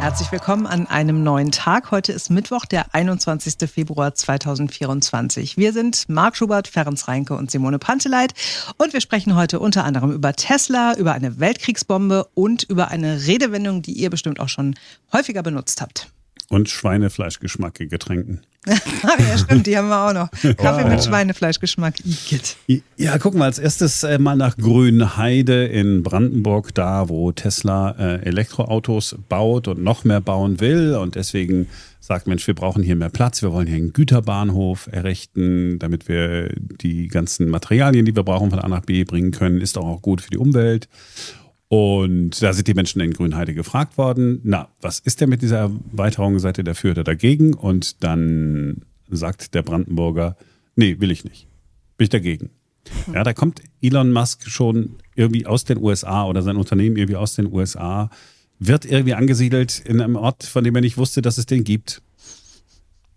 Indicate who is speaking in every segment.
Speaker 1: Herzlich willkommen an einem neuen Tag. Heute ist Mittwoch, der 21. Februar 2024. Wir sind Marc Schubert, Ferenc Reinke und Simone Panteleit und wir sprechen heute unter anderem über Tesla, über eine Weltkriegsbombe und über eine Redewendung, die ihr bestimmt auch schon häufiger benutzt habt.
Speaker 2: Und Schweinefleischgeschmack in Getränken.
Speaker 1: ja, stimmt, die haben wir auch noch. Kaffee oh. mit Schweinefleischgeschmack. Igitt.
Speaker 2: Ja, gucken wir als erstes äh, mal nach Grünheide in Brandenburg, da wo Tesla äh, Elektroautos baut und noch mehr bauen will. Und deswegen sagt, Mensch, wir brauchen hier mehr Platz, wir wollen hier einen Güterbahnhof errichten, damit wir die ganzen Materialien, die wir brauchen, von A nach B bringen können. Ist auch gut für die Umwelt. Und da sind die Menschen in Grünheide gefragt worden, na, was ist denn mit dieser Erweiterung? Seid ihr dafür oder dagegen? Und dann sagt der Brandenburger, nee, will ich nicht. Bin ich dagegen. Ja, da kommt Elon Musk schon irgendwie aus den USA oder sein Unternehmen irgendwie aus den USA, wird irgendwie angesiedelt in einem Ort, von dem er nicht wusste, dass es den gibt.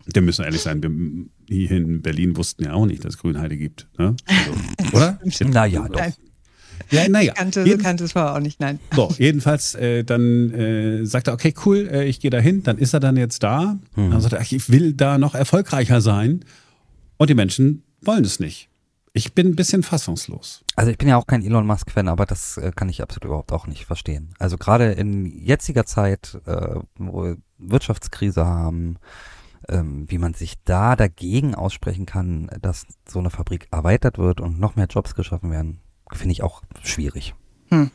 Speaker 2: Wir müssen ehrlich sein, wir hier in Berlin wussten ja auch nicht, dass es Grünheide gibt. Ne? Also, oder?
Speaker 3: Naja, doch.
Speaker 1: Ja, naja. Kannte, Jeden, kannte es vorher auch nicht, nein.
Speaker 2: So, jedenfalls, äh, dann äh, sagt er, okay, cool, äh, ich gehe da hin. Dann ist er dann jetzt da. Hm. Dann sagt er, ich will da noch erfolgreicher sein. Und die Menschen wollen es nicht. Ich bin ein bisschen fassungslos.
Speaker 3: Also ich bin ja auch kein Elon Musk-Fan, aber das äh, kann ich absolut überhaupt auch nicht verstehen. Also gerade in jetziger Zeit, äh, wo wir Wirtschaftskrise haben, ähm, wie man sich da dagegen aussprechen kann, dass so eine Fabrik erweitert wird und noch mehr Jobs geschaffen werden, finde ich auch schwierig. Hm.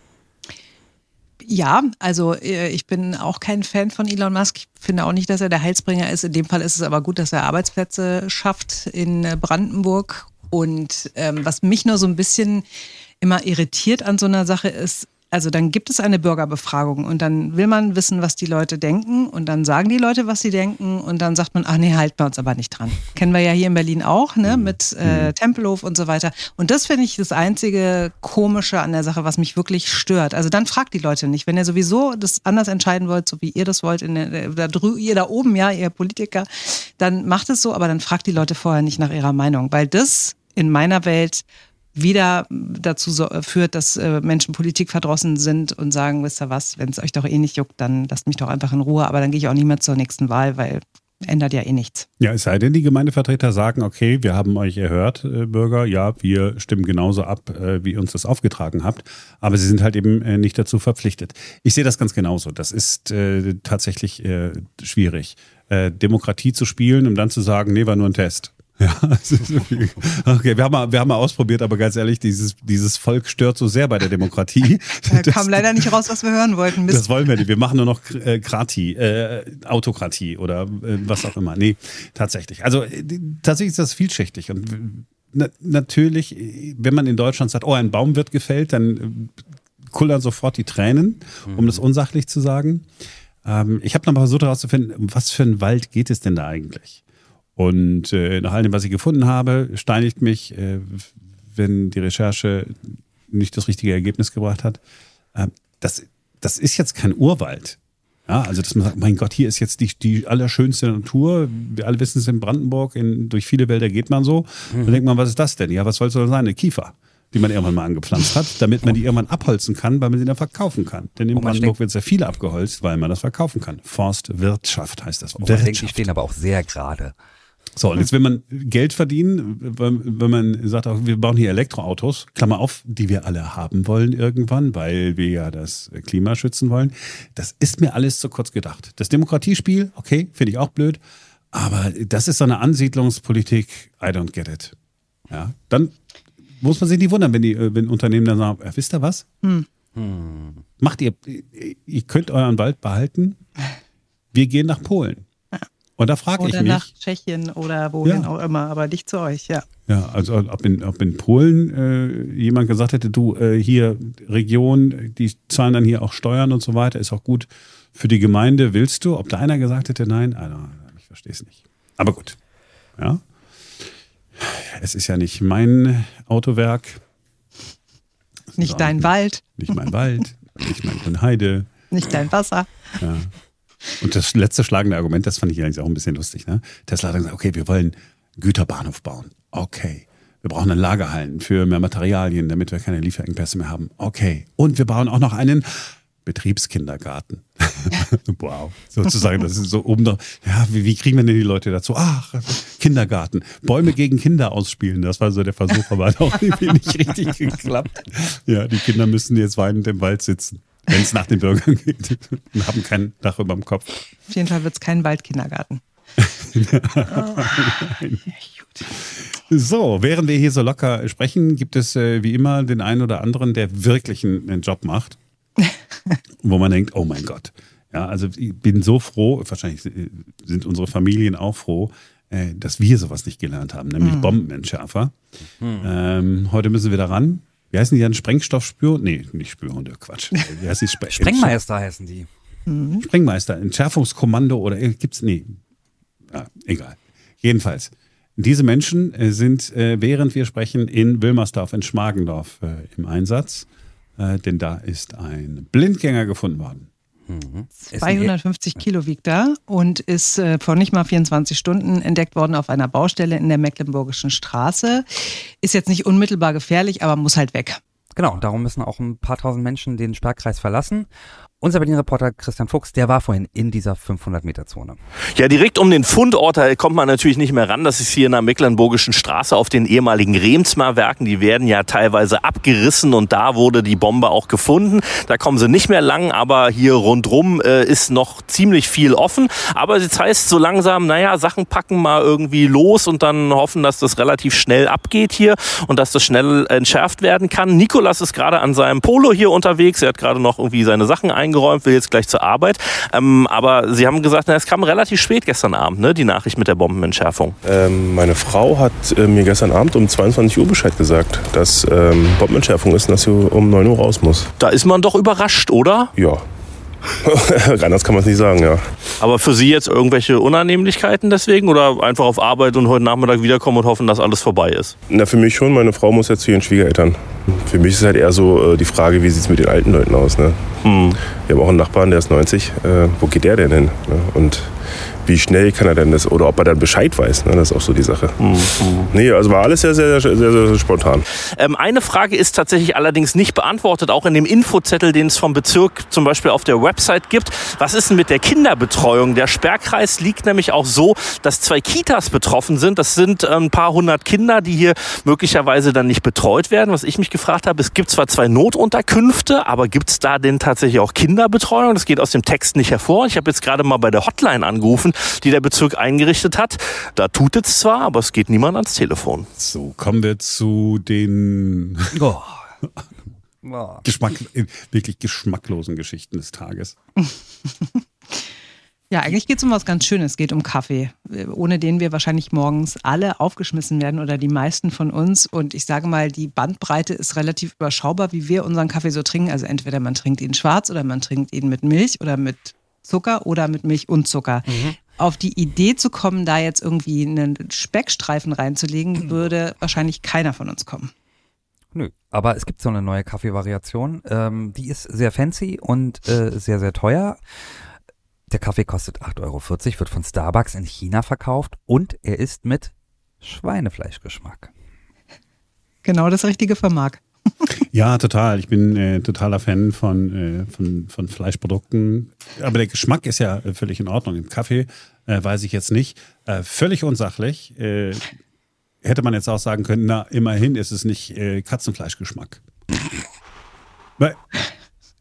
Speaker 1: Ja, also äh, ich bin auch kein Fan von Elon Musk. Ich finde auch nicht, dass er der Heilsbringer ist. In dem Fall ist es aber gut, dass er Arbeitsplätze schafft in äh, Brandenburg. Und ähm, was mich nur so ein bisschen immer irritiert an so einer Sache ist, also dann gibt es eine Bürgerbefragung und dann will man wissen, was die Leute denken und dann sagen die Leute, was sie denken und dann sagt man, ach nee, halten wir uns aber nicht dran. Kennen wir ja hier in Berlin auch, ne, mhm. mit äh, mhm. Tempelhof und so weiter. Und das finde ich das einzige Komische an der Sache, was mich wirklich stört. Also dann fragt die Leute nicht. Wenn ihr sowieso das anders entscheiden wollt, so wie ihr das wollt, in der, da, ihr da oben, ja, ihr Politiker, dann macht es so, aber dann fragt die Leute vorher nicht nach ihrer Meinung, weil das in meiner Welt wieder dazu so, äh, führt, dass äh, Menschen Politik verdrossen sind und sagen, wisst ihr was, wenn es euch doch eh nicht juckt, dann lasst mich doch einfach in Ruhe, aber dann gehe ich auch nicht mehr zur nächsten Wahl, weil ändert ja eh nichts.
Speaker 2: Ja, es sei denn, die Gemeindevertreter sagen, okay, wir haben euch erhört, äh, Bürger, ja, wir stimmen genauso ab, äh, wie ihr uns das aufgetragen habt, aber sie sind halt eben äh, nicht dazu verpflichtet. Ich sehe das ganz genauso. Das ist äh, tatsächlich schwierig, Demokratie zu spielen, um dann zu sagen, nee, war nur ein Test. Ja, okay, wir haben, mal, wir haben mal ausprobiert, aber ganz ehrlich, dieses, dieses Volk stört so sehr bei der Demokratie.
Speaker 1: Da das, kam leider nicht raus, was wir hören wollten.
Speaker 2: Mist. Das wollen wir nicht. Wir machen nur noch äh, Krati, äh, Autokratie oder äh, was auch immer. Nee, tatsächlich. Also äh, tatsächlich ist das vielschichtig. Und na, natürlich, wenn man in Deutschland sagt, oh, ein Baum wird gefällt, dann äh, kullern sofort die Tränen, um mhm. das unsachlich zu sagen. Ähm, ich habe noch mal versucht herauszufinden, um was für einen Wald geht es denn da eigentlich? Und äh, nach all dem, was ich gefunden habe, steinigt mich, äh, wenn die Recherche nicht das richtige Ergebnis gebracht hat. Äh, das, das ist jetzt kein Urwald. Ja, also dass man sagt, mein Gott, hier ist jetzt die, die allerschönste Natur. Wir alle wissen es in Brandenburg, in, durch viele Wälder geht man so. Mhm. Dann denkt man, was ist das denn? Ja, was soll es denn sein? Eine Kiefer die man irgendwann mal angepflanzt hat, damit man die irgendwann abholzen kann, weil man sie dann verkaufen kann. Denn in Brandenburg wird sehr viel abgeholzt, weil man das verkaufen kann. Forstwirtschaft heißt das.
Speaker 3: Man denkt, die stehen aber auch sehr gerade.
Speaker 2: So, und jetzt will man Geld verdienen, wenn man sagt, wir bauen hier Elektroautos, Klammer auf, die wir alle haben wollen irgendwann, weil wir ja das Klima schützen wollen. Das ist mir alles zu kurz gedacht. Das Demokratiespiel, okay, finde ich auch blöd, aber das ist so eine Ansiedlungspolitik, I don't get it. Ja, dann muss man sich nicht wundern, wenn die wenn Unternehmen dann sagen, wisst ihr was? Hm. Hm. Macht ihr, ihr könnt euren Wald behalten, wir gehen nach Polen. Und da frage ich mich. Oder
Speaker 1: nach Tschechien oder wohin ja. auch immer, aber nicht zu euch, ja.
Speaker 2: Ja, also ob in, ob in Polen äh, jemand gesagt hätte, du, äh, hier Region, die zahlen dann hier auch Steuern und so weiter, ist auch gut für die Gemeinde, willst du? Ob da einer gesagt hätte, nein, also, ich verstehe es nicht. Aber gut, ja. Es ist ja nicht mein Autowerk.
Speaker 1: Nicht dein Wald.
Speaker 2: Nicht mein Wald, nicht mein Heide.
Speaker 1: Nicht dein Wasser.
Speaker 2: Ja. Und das letzte schlagende Argument, das fand ich eigentlich auch ein bisschen lustig. Ne? Tesla hat gesagt, okay, wir wollen Güterbahnhof bauen. Okay. Wir brauchen dann Lagerhallen für mehr Materialien, damit wir keine Lieferengpässe mehr haben. Okay. Und wir bauen auch noch einen Betriebskindergarten. wow, sozusagen, das ist so oben noch, ja, wie, wie, kriegen wir denn die Leute dazu? Ach, Kindergarten, Bäume gegen Kinder ausspielen, das war so der Versuch, aber hat auch irgendwie nicht richtig geklappt. Ja, die Kinder müssen jetzt weinend im Wald sitzen, wenn es nach den Bürgern geht und haben kein Dach über dem Kopf.
Speaker 1: Auf jeden Fall wird es kein Waldkindergarten.
Speaker 2: oh. So, während wir hier so locker sprechen, gibt es äh, wie immer den einen oder anderen, der wirklich einen, einen Job macht wo man denkt, oh mein Gott. Ja, also ich bin so froh, wahrscheinlich sind unsere Familien auch froh, äh, dass wir sowas nicht gelernt haben, nämlich mhm. Bombenentschärfer. Mhm. Ähm, heute müssen wir daran. Wie heißen die dann? Sprengstoffspür? Nee, nicht Spürhunde, Quatsch. Wie
Speaker 3: heißt die? Spre Sprengmeister heißen die.
Speaker 2: Mhm. Sprengmeister, Entschärfungskommando oder äh, gibt's? Nee. Ja, egal. Jedenfalls. Diese Menschen äh, sind, äh, während wir sprechen, in Wilmersdorf, in Schmargendorf im Einsatz denn da ist ein Blindgänger gefunden worden.
Speaker 1: 250 mhm. Kilo wiegt er und ist äh, vor nicht mal 24 Stunden entdeckt worden auf einer Baustelle in der Mecklenburgischen Straße. Ist jetzt nicht unmittelbar gefährlich, aber muss halt weg.
Speaker 3: Genau, darum müssen auch ein paar tausend Menschen den Sperrkreis verlassen. Unser Berlin-Reporter Christian Fuchs, der war vorhin in dieser 500-Meter-Zone.
Speaker 4: Ja, direkt um den Fundort da kommt man natürlich nicht mehr ran. Das ist hier in der Mecklenburgischen Straße auf den ehemaligen Remsmar-Werken. Die werden ja teilweise abgerissen und da wurde die Bombe auch gefunden. Da kommen sie nicht mehr lang, aber hier rundrum äh, ist noch ziemlich viel offen. Aber jetzt heißt so langsam, naja, Sachen packen mal irgendwie los und dann hoffen, dass das relativ schnell abgeht hier und dass das schnell entschärft werden kann. Nikolas ist gerade an seinem Polo hier unterwegs. Er hat gerade noch irgendwie seine Sachen ein eingeräumt, will jetzt gleich zur Arbeit. Ähm, aber Sie haben gesagt, na, es kam relativ spät gestern Abend, ne, die Nachricht mit der Bombenentschärfung.
Speaker 5: Ähm, meine Frau hat äh, mir gestern Abend um 22 Uhr Bescheid gesagt, dass ähm, Bombenentschärfung ist und dass sie um 9 Uhr raus muss.
Speaker 4: Da ist man doch überrascht, oder?
Speaker 5: Ja, Anders kann man es nicht sagen, ja.
Speaker 4: Aber für Sie jetzt irgendwelche Unannehmlichkeiten deswegen oder einfach auf Arbeit und heute Nachmittag wiederkommen und hoffen, dass alles vorbei ist?
Speaker 5: Na, für mich schon. Meine Frau muss jetzt zu ihren Schwiegereltern. Für mich ist halt eher so äh, die Frage, wie sieht es mit den alten Leuten aus. Ne? Hm. Wir haben auch einen Nachbarn, der ist 90. Äh, wo geht der denn hin? Ne? Und wie schnell kann er denn das oder ob er dann Bescheid weiß. Ne? Das ist auch so die Sache. Mhm. Nee, also war alles sehr, sehr, sehr, sehr, sehr spontan.
Speaker 4: Ähm, eine Frage ist tatsächlich allerdings nicht beantwortet, auch in dem Infozettel, den es vom Bezirk zum Beispiel auf der Website gibt. Was ist denn mit der Kinderbetreuung? Der Sperrkreis liegt nämlich auch so, dass zwei Kitas betroffen sind. Das sind äh, ein paar hundert Kinder, die hier möglicherweise dann nicht betreut werden. Was ich mich gefragt habe, es gibt zwar zwei Notunterkünfte, aber gibt es da denn tatsächlich auch Kinderbetreuung? Das geht aus dem Text nicht hervor. Ich habe jetzt gerade mal bei der Hotline angerufen die der Bezirk eingerichtet hat. Da tut es zwar, aber es geht niemand ans Telefon.
Speaker 2: So, kommen wir zu den oh. Geschmack, wirklich geschmacklosen Geschichten des Tages.
Speaker 1: Ja, eigentlich geht es um was ganz Schönes. Es geht um Kaffee, ohne den wir wahrscheinlich morgens alle aufgeschmissen werden oder die meisten von uns. Und ich sage mal, die Bandbreite ist relativ überschaubar, wie wir unseren Kaffee so trinken. Also entweder man trinkt ihn schwarz oder man trinkt ihn mit Milch oder mit Zucker oder mit Milch und Zucker. Mhm auf die Idee zu kommen, da jetzt irgendwie einen Speckstreifen reinzulegen, würde wahrscheinlich keiner von uns kommen.
Speaker 3: Nö, aber es gibt so eine neue Kaffeevariation. Ähm, die ist sehr fancy und äh, sehr, sehr teuer. Der Kaffee kostet 8,40 Euro, wird von Starbucks in China verkauft und er ist mit Schweinefleischgeschmack.
Speaker 1: Genau das Richtige für Marc.
Speaker 2: Ja, total. Ich bin äh, totaler Fan von, äh, von, von Fleischprodukten. Aber der Geschmack ist ja äh, völlig in Ordnung. Im Kaffee äh, weiß ich jetzt nicht. Äh, völlig unsachlich. Äh, hätte man jetzt auch sagen können, na, immerhin ist es nicht Katzenfleischgeschmack. Weil,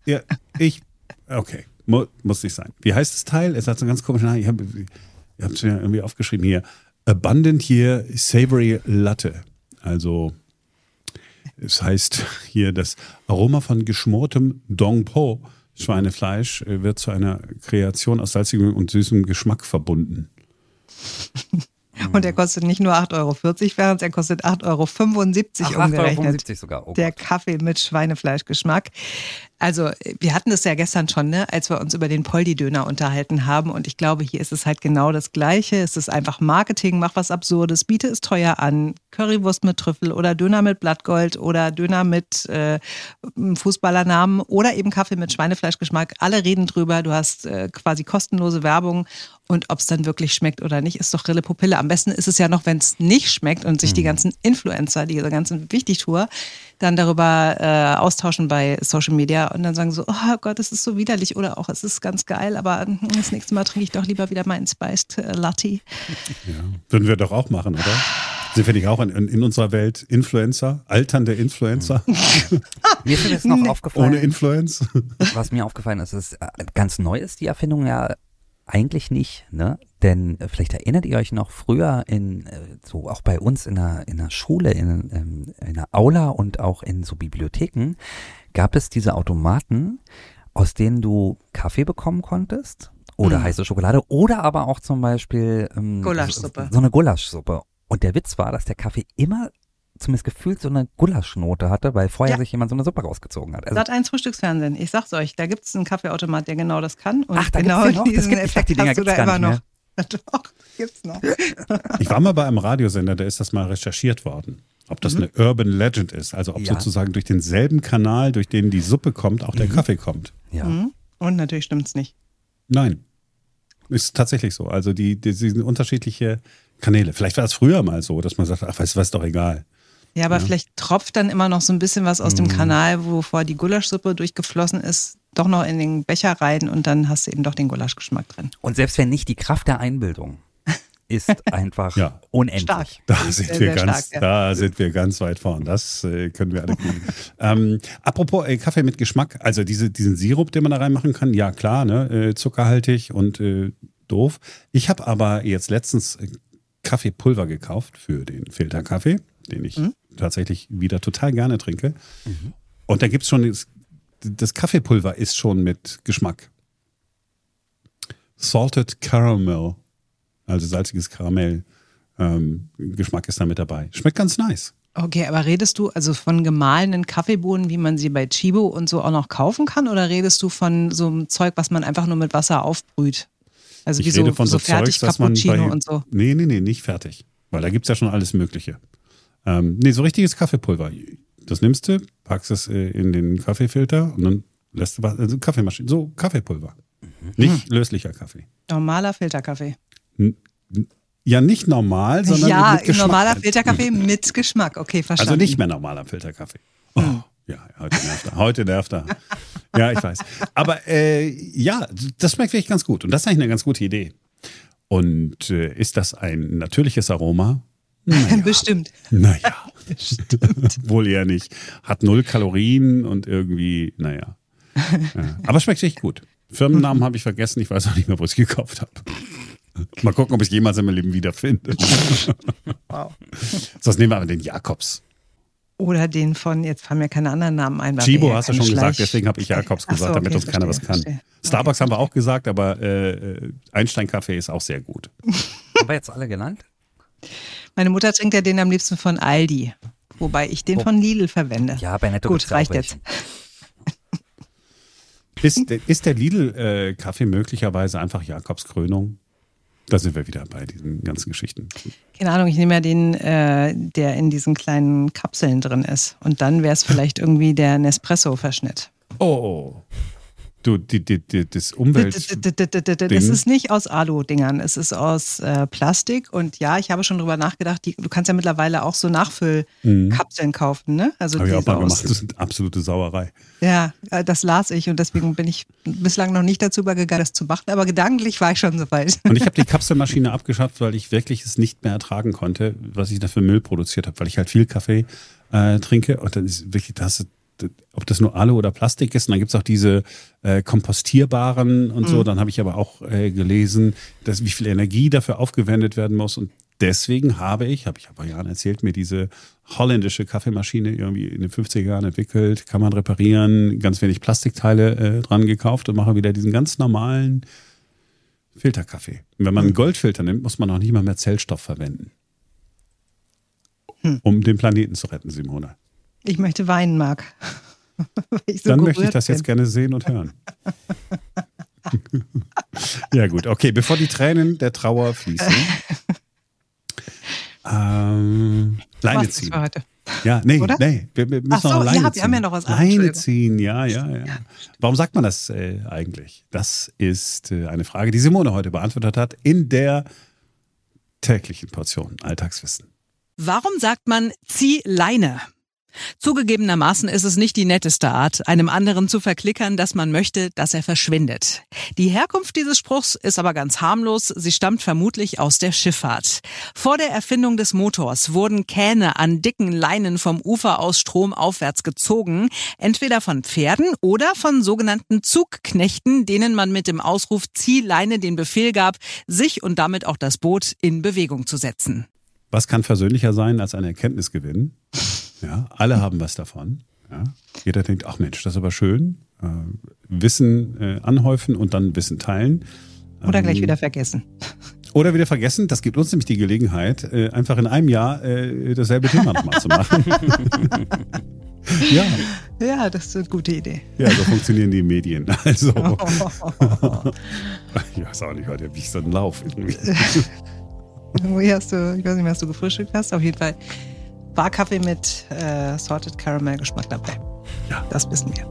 Speaker 2: ja, ich, okay, mu, muss nicht sein. Wie heißt das Teil? Es hat so einen ganz komischen Namen. Ich habe es mir irgendwie aufgeschrieben hier. Abundant hier Savory Latte. Also es heißt hier, das Aroma von geschmortem Dong Po Schweinefleisch äh, wird zu einer Kreation aus salzigem und süßem Geschmack verbunden.
Speaker 1: Und er kostet nicht nur 8,40 Euro, während er kostet 8,75 Euro Ach, umgerechnet. 8,75
Speaker 3: sogar. Oh
Speaker 1: der Kaffee mit Schweinefleischgeschmack. Also, wir hatten das ja gestern schon, ne, als wir uns über den Poldi-Döner unterhalten haben. Und ich glaube, hier ist es halt genau das Gleiche. Es ist einfach Marketing, mach was Absurdes, biete es teuer an. Currywurst mit Trüffel oder Döner mit Blattgold oder Döner mit äh, Fußballernamen oder eben Kaffee mit Schweinefleischgeschmack. Alle reden drüber. Du hast äh, quasi kostenlose Werbung. Und ob es dann wirklich schmeckt oder nicht, ist doch Rille Pupille. Am besten ist es ja noch, wenn es nicht schmeckt und sich die mhm. ganzen Influencer, diese ganzen Wichtigtour, dann darüber äh, austauschen bei Social Media Und dann sagen so, oh Gott, es ist so widerlich oder auch es ist ganz geil, aber das nächste Mal trinke ich doch lieber wieder meinen Spiced äh, Latte. Ja,
Speaker 2: würden wir doch auch machen, oder? Sind wir nicht auch in, in unserer Welt Influencer, alternde Influencer?
Speaker 3: mir ist jetzt noch aufgefallen.
Speaker 2: Ohne Influence.
Speaker 3: Was mir aufgefallen ist, ist äh, ganz neu ist die Erfindung ja eigentlich nicht, ne? Denn äh, vielleicht erinnert ihr euch noch früher in so auch bei uns in der in der Schule in, ähm, in der Aula und auch in so Bibliotheken gab es diese Automaten, aus denen du Kaffee bekommen konntest oder mhm. heiße Schokolade oder aber auch zum Beispiel
Speaker 1: ähm, Gulaschsuppe.
Speaker 3: So eine Gulaschsuppe. Und der Witz war, dass der Kaffee immer zumindest gefühlt so eine Gulaschnote hatte, weil vorher ja. sich jemand so eine Suppe rausgezogen hat.
Speaker 1: Also Sat eins Frühstücksfernsehen. Ich sag's euch, da gibt's einen Kaffeeautomat, der genau das kann.
Speaker 3: Und Ach, da
Speaker 1: genau
Speaker 3: gibt's den noch?
Speaker 1: Das gibt, Effekt
Speaker 3: die Dinger du da immer noch.
Speaker 1: Doch, gibt's noch.
Speaker 2: Ich war mal bei einem Radiosender, da ist das mal recherchiert worden. Ob das mhm. eine Urban Legend ist, also ob ja. sozusagen durch denselben Kanal, durch den die Suppe kommt, auch der mhm. Kaffee kommt.
Speaker 1: Ja. Mhm. Und natürlich stimmt's nicht.
Speaker 2: Nein. Ist tatsächlich so. Also die, die, die sind unterschiedliche Kanäle. Vielleicht war es früher mal so, dass man sagt, ach, weißt du was, ist doch egal.
Speaker 1: Ja, aber ja. vielleicht tropft dann immer noch so ein bisschen was aus dem mhm. Kanal, wovor die Gulaschsuppe durchgeflossen ist, doch noch in den Becher rein und dann hast du eben doch den Gulaschgeschmack drin.
Speaker 3: Und selbst wenn nicht, die Kraft der Einbildung ist einfach ja. unendlich. Stark.
Speaker 2: Da sind sehr, wir sehr ganz, stark, ja. da sind wir ganz weit vorn. Das äh, können wir alle kriegen. ähm, apropos äh, Kaffee mit Geschmack, also diese, diesen Sirup, den man da reinmachen kann, ja klar, ne, äh, zuckerhaltig und äh, doof. Ich habe aber jetzt letztens äh, Kaffeepulver gekauft für den Filterkaffee, den ich mhm. tatsächlich wieder total gerne trinke. Mhm. Und da gibt es schon, das, das Kaffeepulver ist schon mit Geschmack. Salted Caramel, also salziges Karamell. Ähm, Geschmack ist da mit dabei. Schmeckt ganz nice.
Speaker 1: Okay, aber redest du also von gemahlenen Kaffeebohnen, wie man sie bei Chibo und so auch noch kaufen kann? Oder redest du von so einem Zeug, was man einfach nur mit Wasser aufbrüht? Also
Speaker 2: ich
Speaker 1: wie
Speaker 2: rede
Speaker 1: so,
Speaker 2: von so,
Speaker 1: so fertig
Speaker 2: Zeugs, Cappuccino
Speaker 1: bei, und so.
Speaker 2: Nee, nee, nee, nicht fertig. Weil da gibt es ja schon alles Mögliche. Ähm, nee, so richtiges Kaffeepulver. Das nimmst du, packst es äh, in den Kaffeefilter und dann lässt du was, also Kaffeemaschine, so Kaffeepulver. Mhm. Nicht löslicher Kaffee.
Speaker 1: Normaler Filterkaffee.
Speaker 2: Ja, nicht normal, sondern
Speaker 1: ja,
Speaker 2: mit Geschmack.
Speaker 1: Ja, normaler Filterkaffee mit Geschmack. Okay, verstanden.
Speaker 2: Also nicht mehr normaler Filterkaffee. Oh, ja, heute nervt er. Heute nervt er. Ja, ich weiß. Aber äh, ja, das schmeckt wirklich ganz gut. Und das ist eigentlich eine ganz gute Idee. Und äh, ist das ein natürliches Aroma?
Speaker 1: Naja. Bestimmt.
Speaker 2: Naja. Bestimmt. Wohl eher nicht. Hat null Kalorien und irgendwie, naja. Ja. Aber schmeckt echt gut. Firmennamen habe ich vergessen. Ich weiß auch nicht mehr, wo ich es gekauft habe. Mal gucken, ob ich es jemals in meinem Leben wiederfinde. Wow. Sonst nehmen wir aber den Jakobs.
Speaker 1: Oder den von, jetzt fallen mir keine anderen Namen ein.
Speaker 2: Chibo hast du schon gesagt, deswegen habe ich Jakobs gesagt, so, okay, damit uns verstehe, keiner was kann. Verstehe. Starbucks okay. haben wir auch gesagt, aber äh, Einstein-Kaffee ist auch sehr gut.
Speaker 3: haben wir jetzt alle genannt?
Speaker 1: Meine Mutter trinkt ja den am liebsten von Aldi, wobei ich den oh. von Lidl verwende.
Speaker 3: Ja, bei Netto
Speaker 1: Gut, reicht jetzt.
Speaker 2: Ist, ist der Lidl-Kaffee äh, möglicherweise einfach Jakobs Krönung? Da sind wir wieder bei diesen ganzen Geschichten.
Speaker 1: Keine Ahnung, ich nehme ja den, äh, der in diesen kleinen Kapseln drin ist. Und dann wäre es vielleicht irgendwie der Nespresso-Verschnitt.
Speaker 2: Oh. Du, die, die, die, das Umwelt.
Speaker 1: Das ist nicht aus Alu-Dingern, es ist aus äh, Plastik. Und ja, ich habe schon drüber nachgedacht, die, du kannst ja mittlerweile auch so Nachfüllkapseln mhm. kaufen, ne?
Speaker 2: Also habe ich auch mal gemacht, das ist eine absolute Sauerei.
Speaker 1: Ja, äh, das las ich und deswegen bin ich bislang noch nicht dazu übergegangen, das zu machen, aber gedanklich war ich schon so weit.
Speaker 2: Und ich habe die Kapselmaschine abgeschafft, weil ich wirklich es nicht mehr ertragen konnte, was ich da für Müll produziert habe, weil ich halt viel Kaffee äh, trinke und dann ist wirklich, da hast du ob das nur Alu oder Plastik ist. Und dann gibt es auch diese äh, kompostierbaren und mhm. so. Dann habe ich aber auch äh, gelesen, dass wie viel Energie dafür aufgewendet werden muss. Und deswegen habe ich, habe ich vor Jahren erzählt, mir diese holländische Kaffeemaschine irgendwie in den 50er Jahren entwickelt. Kann man reparieren, ganz wenig Plastikteile äh, dran gekauft und mache wieder diesen ganz normalen Filterkaffee. Und wenn man einen mhm. Goldfilter nimmt, muss man auch nicht mal mehr Zellstoff verwenden. Hm. Um den Planeten zu retten, Simone.
Speaker 1: Ich möchte weinen, Marc.
Speaker 2: So Dann möchte ich das bin. jetzt gerne sehen und hören. ja, gut, okay, bevor die Tränen der Trauer fließen. ähm, Leine ziehen. Für heute. Ja, nee, Oder? nee, wir, wir müssen so, noch Leine
Speaker 1: ja,
Speaker 2: ziehen.
Speaker 1: Wir haben ja noch was
Speaker 2: Leine ziehen, ja, ja, ja. Warum sagt man das äh, eigentlich? Das ist äh, eine Frage, die Simone heute beantwortet hat in der täglichen Portion Alltagswissen.
Speaker 6: Warum sagt man zieh Leine?
Speaker 1: Zugegebenermaßen ist es nicht die netteste Art, einem anderen zu verklickern, dass man möchte, dass er verschwindet. Die Herkunft dieses Spruchs ist aber ganz harmlos. Sie stammt vermutlich aus der Schifffahrt. Vor der Erfindung des Motors wurden Kähne an dicken Leinen vom Ufer aus stromaufwärts gezogen, entweder von Pferden oder von sogenannten Zugknechten, denen man mit dem Ausruf Ziehleine den Befehl gab, sich und damit auch das Boot in Bewegung zu setzen.
Speaker 2: Was kann versöhnlicher sein als ein Erkenntnisgewinn? Ja, alle haben was davon. Ja. Jeder denkt, ach Mensch, das ist aber schön. Äh, Wissen äh, anhäufen und dann Wissen teilen.
Speaker 7: Oder gleich
Speaker 2: Ähm,
Speaker 7: wieder vergessen.
Speaker 2: Oder wieder vergessen, das gibt uns nämlich die Gelegenheit, äh, einfach in einem Jahr äh, dasselbe Thema nochmal zu machen. ja,
Speaker 7: Ja, das ist eine gute Idee.
Speaker 2: ja, so funktionieren die Medien. Also, ich weiß auch nicht heute, wie ich so einen Lauf irgendwie.
Speaker 7: Wie hast du, ich weiß nicht, was du gefrühstückt hast. Auf jeden Fall war Kaffee mit äh, Sorted Caramel Geschmack dabei.
Speaker 2: Ja.
Speaker 7: Das wissen wir.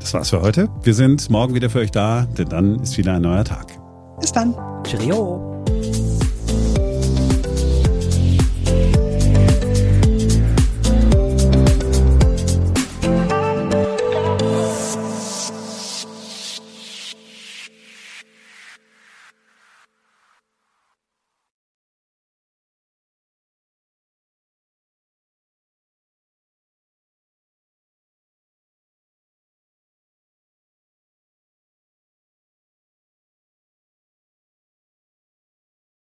Speaker 2: Das war's für heute. Wir sind morgen wieder für euch da, denn dann ist wieder ein neuer Tag.
Speaker 7: Bis dann.
Speaker 3: Cheerio.